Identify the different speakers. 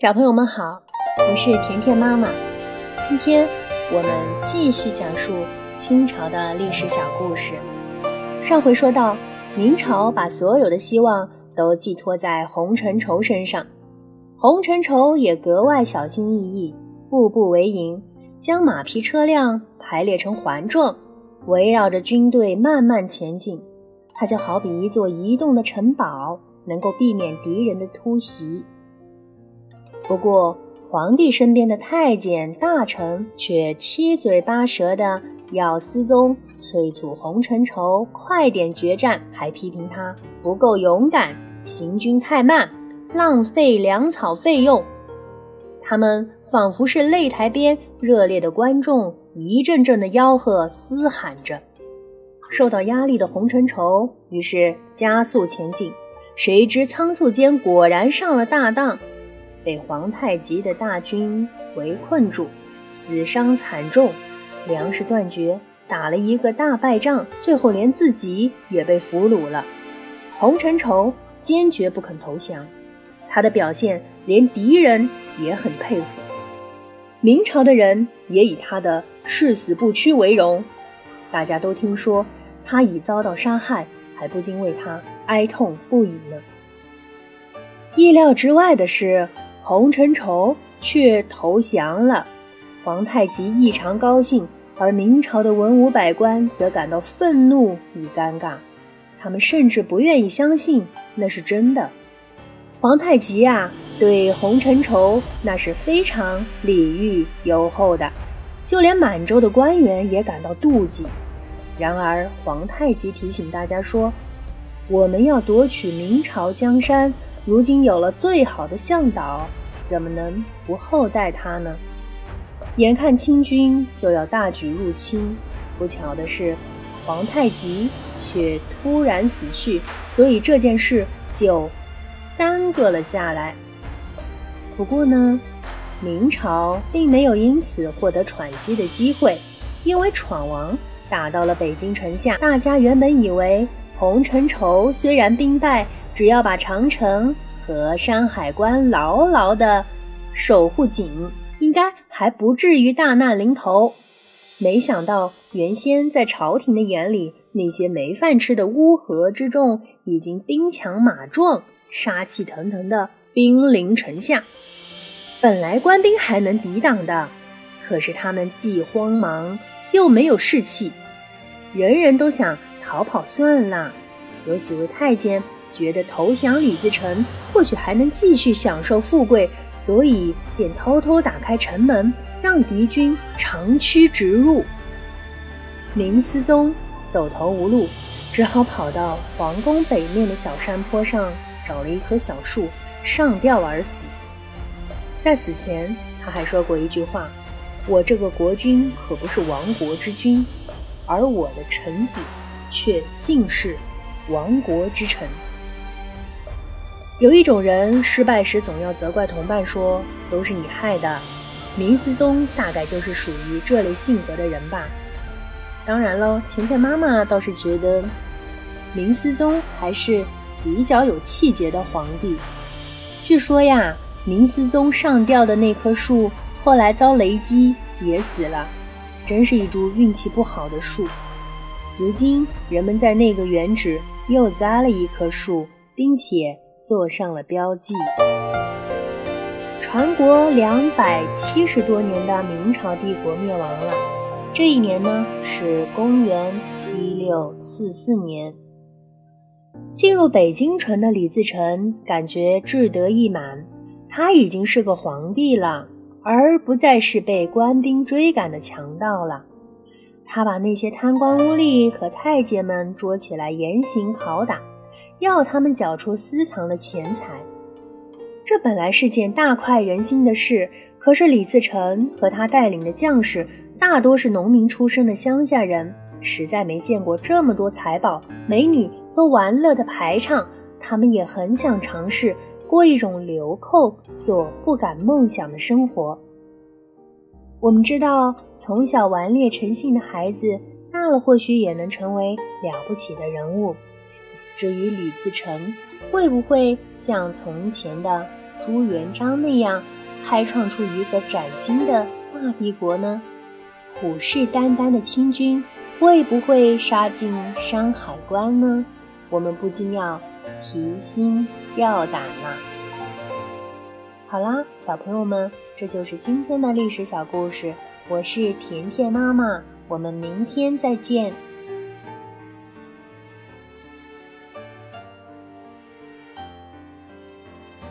Speaker 1: 小朋友们好，我是甜甜妈妈。今天我们继续讲述清朝的历史小故事。上回说到，明朝把所有的希望都寄托在洪承畴身上，洪承畴也格外小心翼翼，步步为营，将马匹车辆排列成环状，围绕着军队慢慢前进。它就好比一座移动的城堡，能够避免敌人的突袭。不过，皇帝身边的太监大臣却七嘴八舌的要思宗催促洪承畴快点决战，还批评他不够勇敢，行军太慢，浪费粮草费用。他们仿佛是擂台边热烈的观众，一阵阵的吆喝嘶喊着。受到压力的洪承畴于是加速前进，谁知仓促间果然上了大当。被皇太极的大军围困住，死伤惨重，粮食断绝，打了一个大败仗，最后连自己也被俘虏了。洪承畴坚决不肯投降，他的表现连敌人也很佩服，明朝的人也以他的誓死不屈为荣。大家都听说他已遭到杀害，还不禁为他哀痛不已呢。意料之外的是。洪承畴却投降了，皇太极异常高兴，而明朝的文武百官则感到愤怒与尴尬，他们甚至不愿意相信那是真的。皇太极啊，对洪承畴那是非常礼遇优厚的，就连满洲的官员也感到妒忌。然而，皇太极提醒大家说：“我们要夺取明朝江山。”如今有了最好的向导，怎么能不厚待他呢？眼看清军就要大举入侵，不巧的是，皇太极却突然死去，所以这件事就耽搁了下来。不过呢，明朝并没有因此获得喘息的机会，因为闯王打到了北京城下，大家原本以为洪承畴虽然兵败。只要把长城和山海关牢牢的守护紧，应该还不至于大难临头。没想到，原先在朝廷的眼里，那些没饭吃的乌合之众已经兵强马壮、杀气腾腾的兵临城下。本来官兵还能抵挡的，可是他们既慌忙又没有士气，人人都想逃跑算了。有几位太监。觉得投降李自成或许还能继续享受富贵，所以便偷偷打开城门，让敌军长驱直入。明思宗走投无路，只好跑到皇宫北面的小山坡上，找了一棵小树上吊而死。在死前，他还说过一句话：“我这个国君可不是亡国之君，而我的臣子却尽是亡国之臣。”有一种人失败时总要责怪同伴，说都是你害的。明思宗大概就是属于这类性格的人吧。当然了，甜甜妈妈倒是觉得明思宗还是比较有气节的皇帝。据说呀，明思宗上吊的那棵树后来遭雷击也死了，真是一株运气不好的树。如今人们在那个原址又栽了一棵树，并且。做上了标记。传国两百七十多年的明朝帝国灭亡了。这一年呢是公元一六四四年。进入北京城的李自成感觉志得意满，他已经是个皇帝了，而不再是被官兵追赶的强盗了。他把那些贪官污吏和太监们捉起来严刑拷打。要他们缴出私藏的钱财，这本来是件大快人心的事。可是李自成和他带领的将士大多是农民出身的乡下人，实在没见过这么多财宝、美女和玩乐的排场。他们也很想尝试过一种流寇所不敢梦想的生活。我们知道，从小顽劣成性的孩子，大了或许也能成为了不起的人物。至于李自成会不会像从前的朱元璋那样，开创出一个崭新的大帝国呢？虎视眈眈的清军会不会杀进山海关呢？我们不禁要提心吊胆了。好啦，小朋友们，这就是今天的历史小故事。我是甜甜妈妈，我们明天再见。